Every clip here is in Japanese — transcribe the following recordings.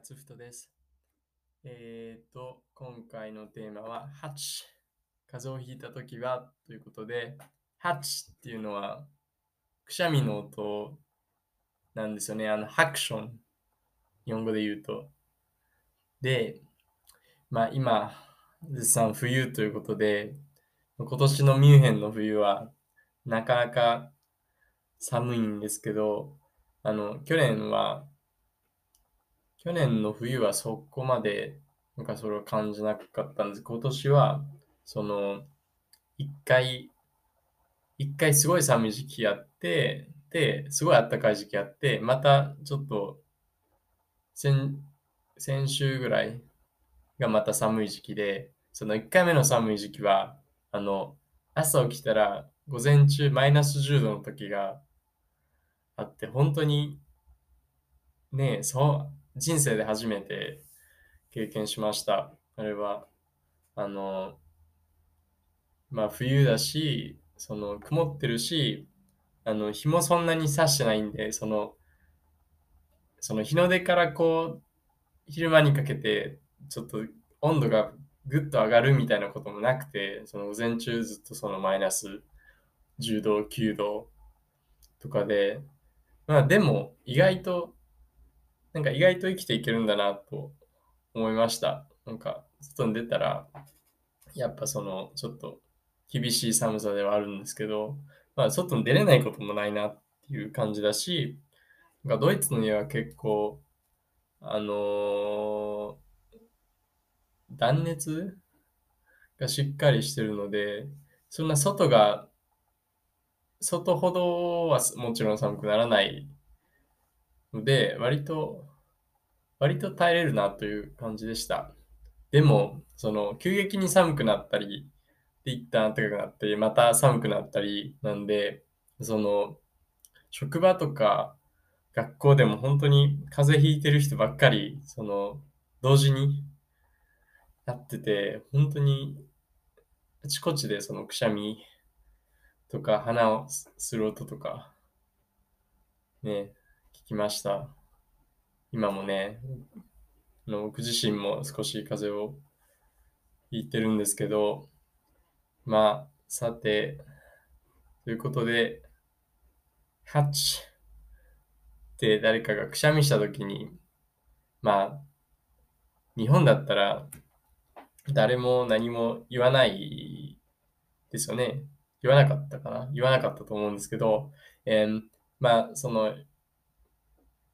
ドイツ情報アルパカツフトです。えーと、今回のテーマは、ハチ。風邪をひいたときはということで、ハチっていうのは、くしゃみの音なんですよね。あの、ハクション。日本語で言うと。で、まあ今、絶賛冬ということで、今年のミュンヘンの冬はなかなか寒いんですけど、あの、去年は、去年の冬はそこまで、なんかそれを感じなかったんです。今年は、その、一回、一回すごい寒い時期やって、で、すごい暖かい時期やって、またちょっと、先、先週ぐらいがまた寒い時期で、その1回目の寒い時期は、あの、朝起きたら午前中マイナス10度の時があって、本当に、ねえ、そう、人生で初めて経験しました。あれは、あの、まあ冬だし、その曇ってるし、あの日もそんなに差してないんで、その、その日の出からこう、昼間にかけて、ちょっと温度がぐっと上がるみたいなこともなくて、その午前中ずっとそのマイナス10度、9度とかで、まあでも意外と、なんか意外と生きていけるんだなと思いました。なんか外に出たら、やっぱそのちょっと厳しい寒さではあるんですけど、まあ外に出れないこともないなっていう感じだし、なんかドイツの家は結構、あのー断熱がしっかりしてるので、そんな外が、外ほどはもちろん寒くならないので、割と、割と耐えれるなという感じでした。でも、その、急激に寒くなったり、で、一旦暖かくなって、また寒くなったりなんで、その、職場とか学校でも本当に風邪ひいてる人ばっかり、その、同時になってて、本当にあちこちでそのくしゃみとか鼻をする音とか、ね、きました。今もね、あの僕自身も少し風邪をひいてるんですけど、まあ、さて、ということで、ハッチって誰かがくしゃみしたときに、まあ、日本だったら誰も何も言わないですよね。言わなかったかな言わなかったと思うんですけど、えーまあ、その、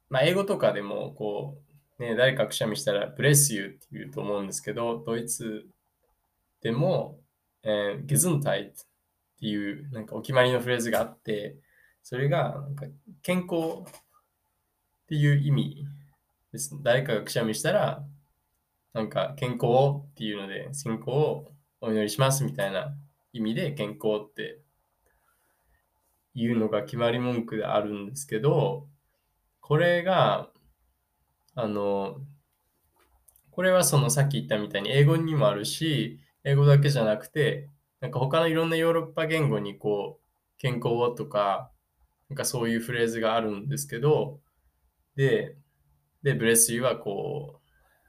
まあ、英語とかでも、こう、ね、誰かくしゃみしたら、bless you って言うと思うんですけど、ドイツでも、えー、gesundheit っていう、なんかお決まりのフレーズがあって、それが、なんか健康っていう意味です。誰かがくしゃみしたら、なんか健康っていうので、健康をお祈りしますみたいな意味で健康っていうのが決まり文句であるんですけど、これが、あの、これはそのさっき言ったみたいに英語にもあるし、英語だけじゃなくて、なんか他のいろんなヨーロッパ言語にこう、健康をとか、なんかそういうフレーズがあるんですけど、で、で、ブレスユーはこう、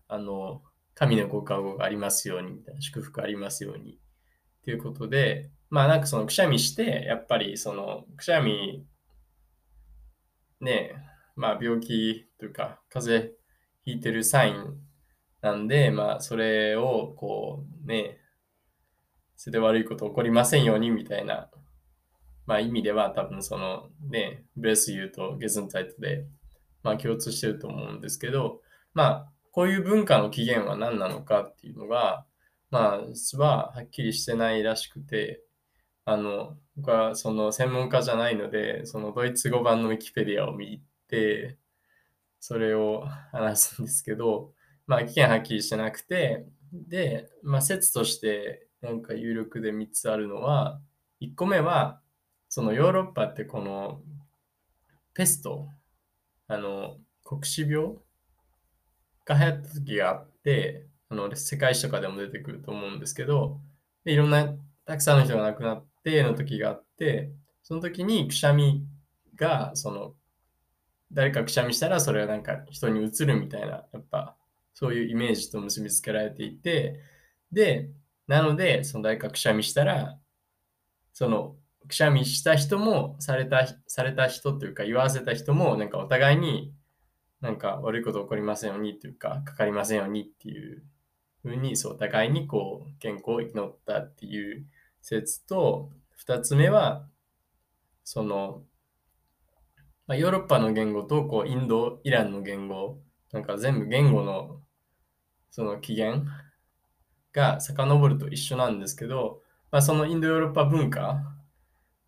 あの、神のご加護がありますように、みたいな祝福ありますように。っていうことで、まあなんかそのくしゃみして、やっぱりそのくしゃみ、ねまあ病気というか、風邪ひいてるサインなんで、まあそれをこうね、それで悪いこと起こりませんようにみたいな、まあ意味では多分そのね、ブレスユーとゲズンタイトで、まあ共通してると思うんですけど、まあこういう文化の起源は何なのかっていうのが、まあ実ははっきりしてないらしくて、あの、僕はその専門家じゃないので、そのドイツ語版のウィキペディアを見て、それを話すんですけど、まあ、意見はっきりしてなくて、で、まあ、説として、なんか有力で3つあるのは、1個目は、そのヨーロッパってこの、ペスト、あの、黒死病が流行った時があって、あの、世界史とかでも出てくると思うんですけど、でいろんな、たくさんの人が亡くなっての時があって、その時にくしゃみが、その、誰かくしゃみしたらそれはなんか人に移るみたいな、やっぱそういうイメージと結びつけられていて、で、なので、その誰かくしゃみしたら、そのくしゃみした人もされたされた人というか言わせた人もなんかお互いになんか悪いこと起こりませんようにというかかかりませんようにっていうふうにそうお互いにこう健康を祈ったっていう説と2つ目はその、まあ、ヨーロッパの言語とこうインドイランの言語なんか全部言語のその起源が遡ると一緒なんですけど、まあ、そのインドヨーロッパ文化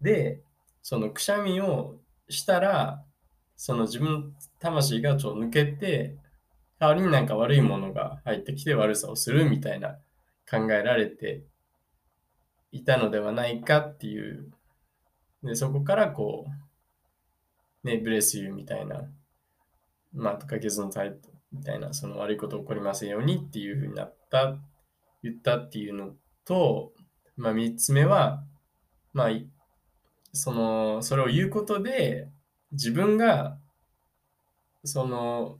で、そのくしゃみをしたら、その自分、魂がちょっと抜けて、代わりになんか悪いものが入ってきて悪さをするみたいな考えられていたのではないかっていう。で、そこからこう、ね、ブレスユーみたいな、まあ、とかゲズのタイプみたいな、その悪いこと起こりませんようにっていうふうになった、言ったっていうのと、まあ、三つ目は、まあ、その、それを言うことで、自分が、その、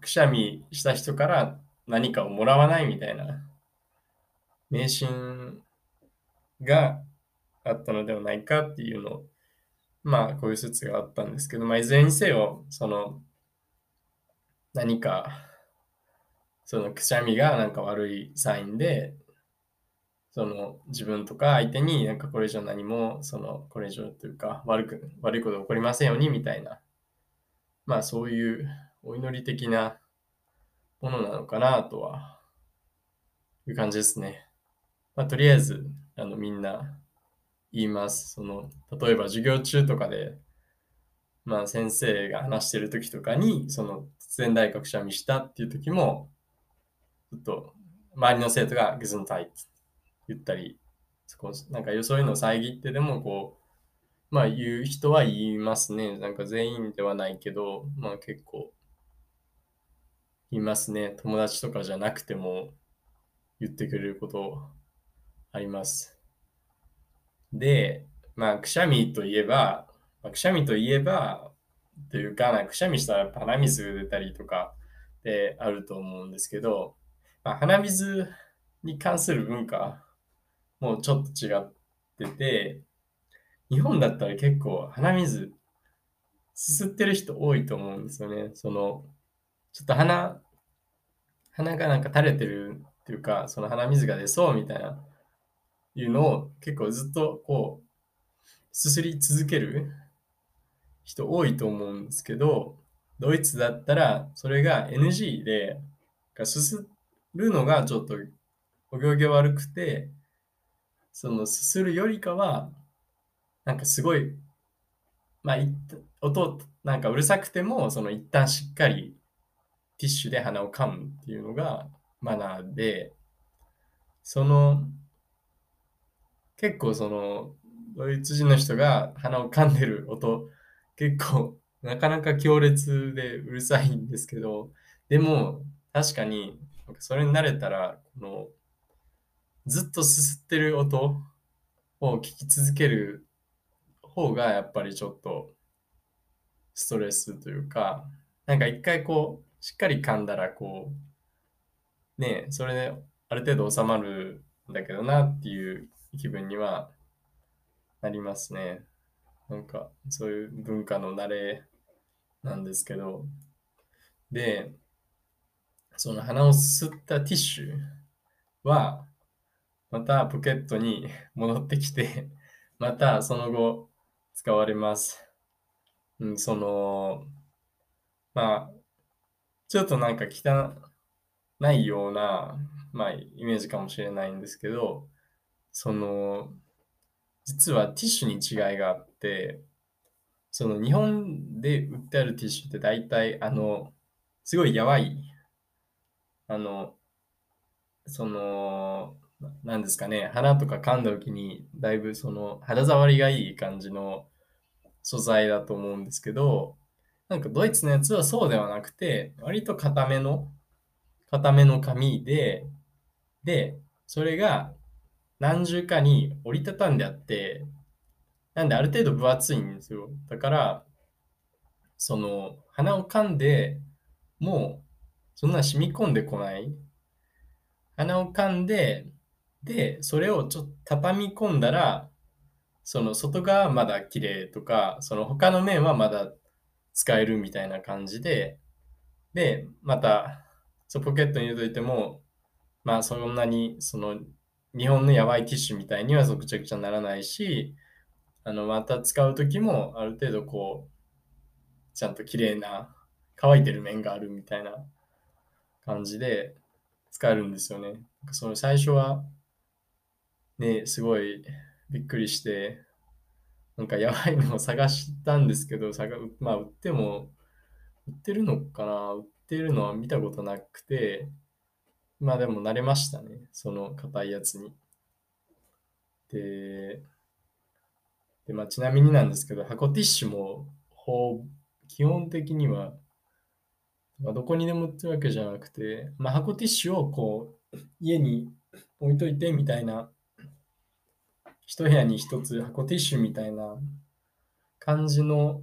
くしゃみした人から何かをもらわないみたいな、迷信があったのではないかっていうのを、まあ、こういう説があったんですけど、まあ、いずれにせよ、その、何か、そのくしゃみがなんか悪いサインで、その自分とか相手になんかこれ以上何もそのこれ以上というか悪く悪いこと起こりませんようにみたいなまあそういうお祈り的なものなのかなとはいう感じですね。まあとりあえずあのみんな言います。その例えば授業中とかでまあ先生が話してる時とかにその突然大学者見したっていう時もちょっと周りの生徒がグズンタイ言ったり、そこなんかよそいの遮ってでもこう、まあ言う人は言いますね。なんか全員ではないけど、まあ結構言いますね。友達とかじゃなくても言ってくれることあります。で、まあくしゃみといえば、まあ、くしゃみといえば、というか、くしゃみしたら鼻水出たりとかであると思うんですけど、まあ、鼻水に関する文化もうちょっと違ってて、日本だったら結構鼻水すすってる人多いと思うんですよね。その、ちょっと鼻、鼻がなんか垂れてるっていうか、その鼻水が出そうみたいな、いうのを結構ずっとこう、すすり続ける人多いと思うんですけど、ドイツだったらそれが NG で、すするのがちょっとお行儀悪くて、そのすするよりかは、なんかすごい、まあ、音、なんかうるさくても、その一旦しっかりティッシュで鼻を噛むっていうのがマナーで、その、結構その、ドイツ人の人が鼻を噛んでる音、結構なかなか強烈でうるさいんですけど、でも確かにそれに慣れたら、このずっとすすってる音を聞き続ける方がやっぱりちょっとストレスというか、なんか一回こう、しっかり噛んだらこう、ねそれである程度収まるんだけどなっていう気分にはなりますね。なんかそういう文化の慣れなんですけど、で、その鼻を吸ったティッシュは、またポケットに戻ってきて、またその後使われます。うん、その、まあ、ちょっとなんか汚いような、まあ、イメージかもしれないんですけど、その、実はティッシュに違いがあって、その日本で売ってあるティッシュって大体、あの、すごいやばい、あの、その、なんですかね、花とか噛んだ時に、だいぶその肌触りがいい感じの素材だと思うんですけど、なんかドイツのやつはそうではなくて、割と固めの、固めの紙で、で、それが何重かに折りたたんであって、なんである程度分厚いんですよ。だから、その鼻を噛んでもうそんな染み込んでこない鼻を噛んででそれをちょっと畳み込んだらその外側はまだ綺麗とかその他の面はまだ使えるみたいな感じででまたそポケットに入れといてもまあそんなにその日本のやばいティッシュみたいにはぐちゃぐちゃならないしあのまた使う時もある程度こうちゃんと綺麗な乾いてる面があるみたいな感じで使えるんですよね。その最初はねすごいびっくりしてなんかやばいのを探したんですけど探まあ売っても売ってるのかな？売ってるのは見たことなくてまあでも慣れましたねその硬いやつに。でで、まあ、ちなみになんですけど、箱ティッシュも、ほ基本的には、まあ、どこにでもってわけじゃなくて、まあ、箱ティッシュをこう、家に置いといてみたいな、一部屋に一つ箱ティッシュみたいな感じの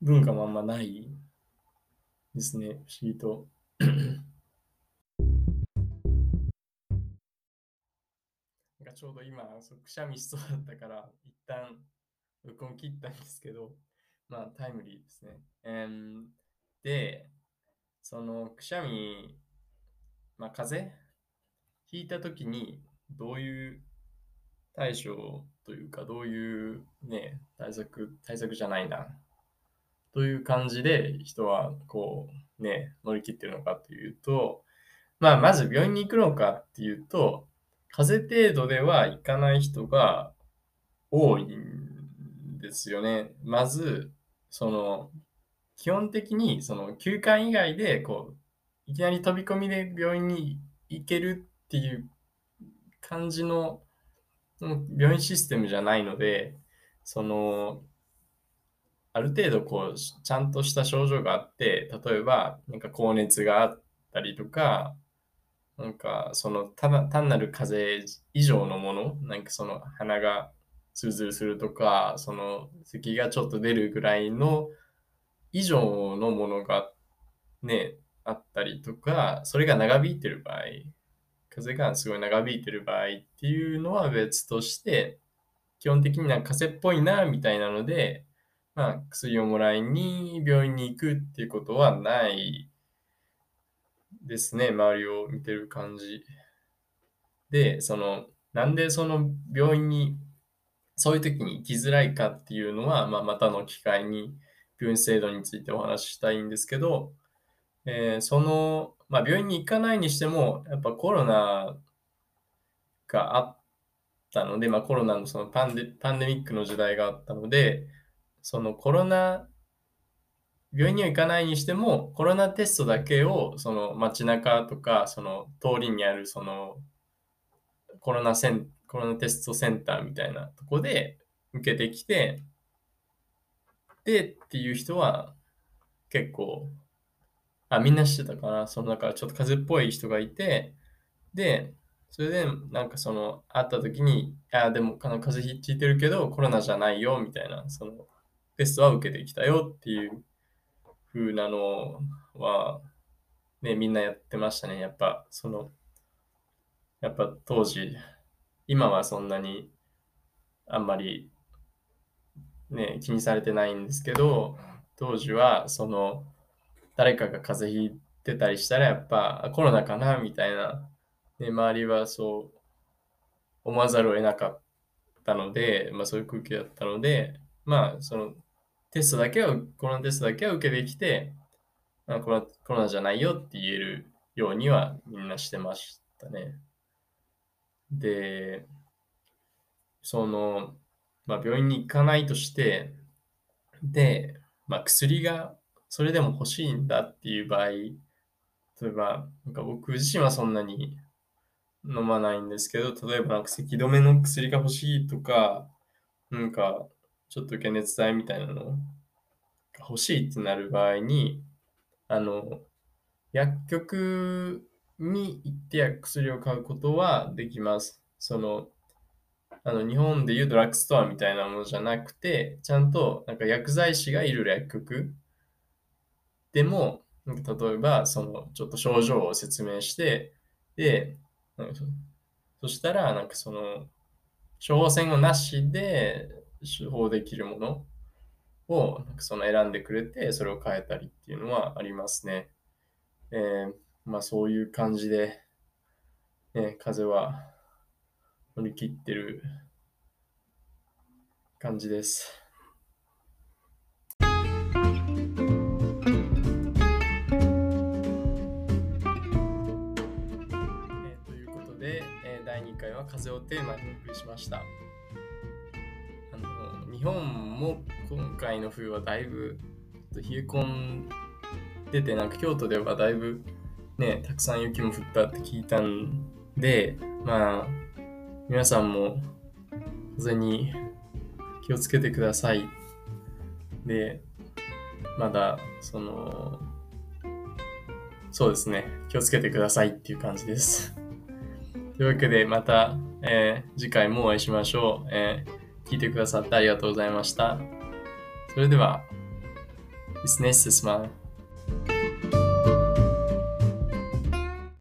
文化もあんまないですね、不思議と。ちょうど今、そうくしゃみしそうだったから、一旦録音切ったんですけど、まあタイムリーですね。えー、で、そのくしゃみ、まあ風邪？ひいたときにどういう対処というか、どういうね、対策、対策じゃないな。という感じで人はこうね、乗り切ってるのかというと、まあまず病院に行くのかっていうと、風邪程度では行かない人が多いんですよね。まず、その、基本的にその休館以外でこういきなり飛び込みで病院に行けるっていう感じの病院システムじゃないのでそのある程度こうちゃんとした症状があって例えばなんか高熱があったりとかなんか、その、ただ、単なる風邪以上のもの、なんかその、鼻がスルスルするとか、その、咳がちょっと出るぐらいの以上のものがね、あったりとか、それが長引いてる場合、風がすごい長引いてる場合っていうのは別として、基本的になんか風邪っぽいな、みたいなので、まあ、薬をもらいに病院に行くっていうことはないですね、周りを見てる感じ。で、その、なんでその病院にそういう時に行きづらいかっていうのは、まあ、またの機会に病院制度についてお話ししたいんですけど、えー、その、まあ、病院に行かないにしても、やっぱコロナがあったので、まあ、コロナのそのパンデパンデミックの時代があったので、そのコロナ病院には行かないにしても、コロナテストだけを、その街中とか、その通りにある、そのコロナセン、コロナテストセンターみたいなとこで受けてきて、でっていう人は結構、あ、みんな知ってたかな。その、だからちょっと風邪っぽい人がいて、で、それで、なんかその、会った時に、あ、でも、風邪ひいてるけど、コロナじゃないよ、みたいな、その、テストは受けてきたよっていう風なのは、ね、みんなやってましたね。やっぱ、その、やっぱ当時、今はそんなにあんまりね、気にされてないんですけど、当時は、その、誰かが風邪ひいてたりしたら、やっぱコロナかなみたいな、ね、周りはそう思わざるを得なかったので、まあそういう空気だったので、まあそのテストだけは、コロナテストだけは受けてきて、あコロコロナじゃないよって言えるようにはみんなしてましたね。で、その、まあ、病院に行かないとして、で、まあ、薬がそれでも欲しいんだっていう場合、例えば、なんか僕自身はそんなに飲まないんですけど、例えばなんか咳止めの薬が欲しいとか、なんかちょっと解熱剤みたいなのが欲しいってなる場合に、あの、薬局に行って薬を買うことはできます。その、あの日本でいうドラッグストアみたいなものじゃなくて、ちゃんとなんか薬剤師がいる薬局でも、なんか例えば、その、ちょっと症状を説明して、で、そしたら、なんかその、処方箋をなしで処方できるものをなんかその選んでくれて、それを変えたりっていうのはありますね。えーまあそういう感じで、ね、風邪は乗り切ってる感じです。えーということで、えー第2回は風をテーマにお送りしました。日本も今回の冬はだいぶ冷え込んでて、なんか京都ではだいぶね、たくさん雪も降ったって聞いたんで、まあ、皆さんも風邪に気をつけてください。で、まだ、その、そうですね、気をつけてくださいっていう感じです。というわけで、また、えー次回もお会いしましょう、えー聞いてくださってありがとうございました。それでは、bis nächstes Mal.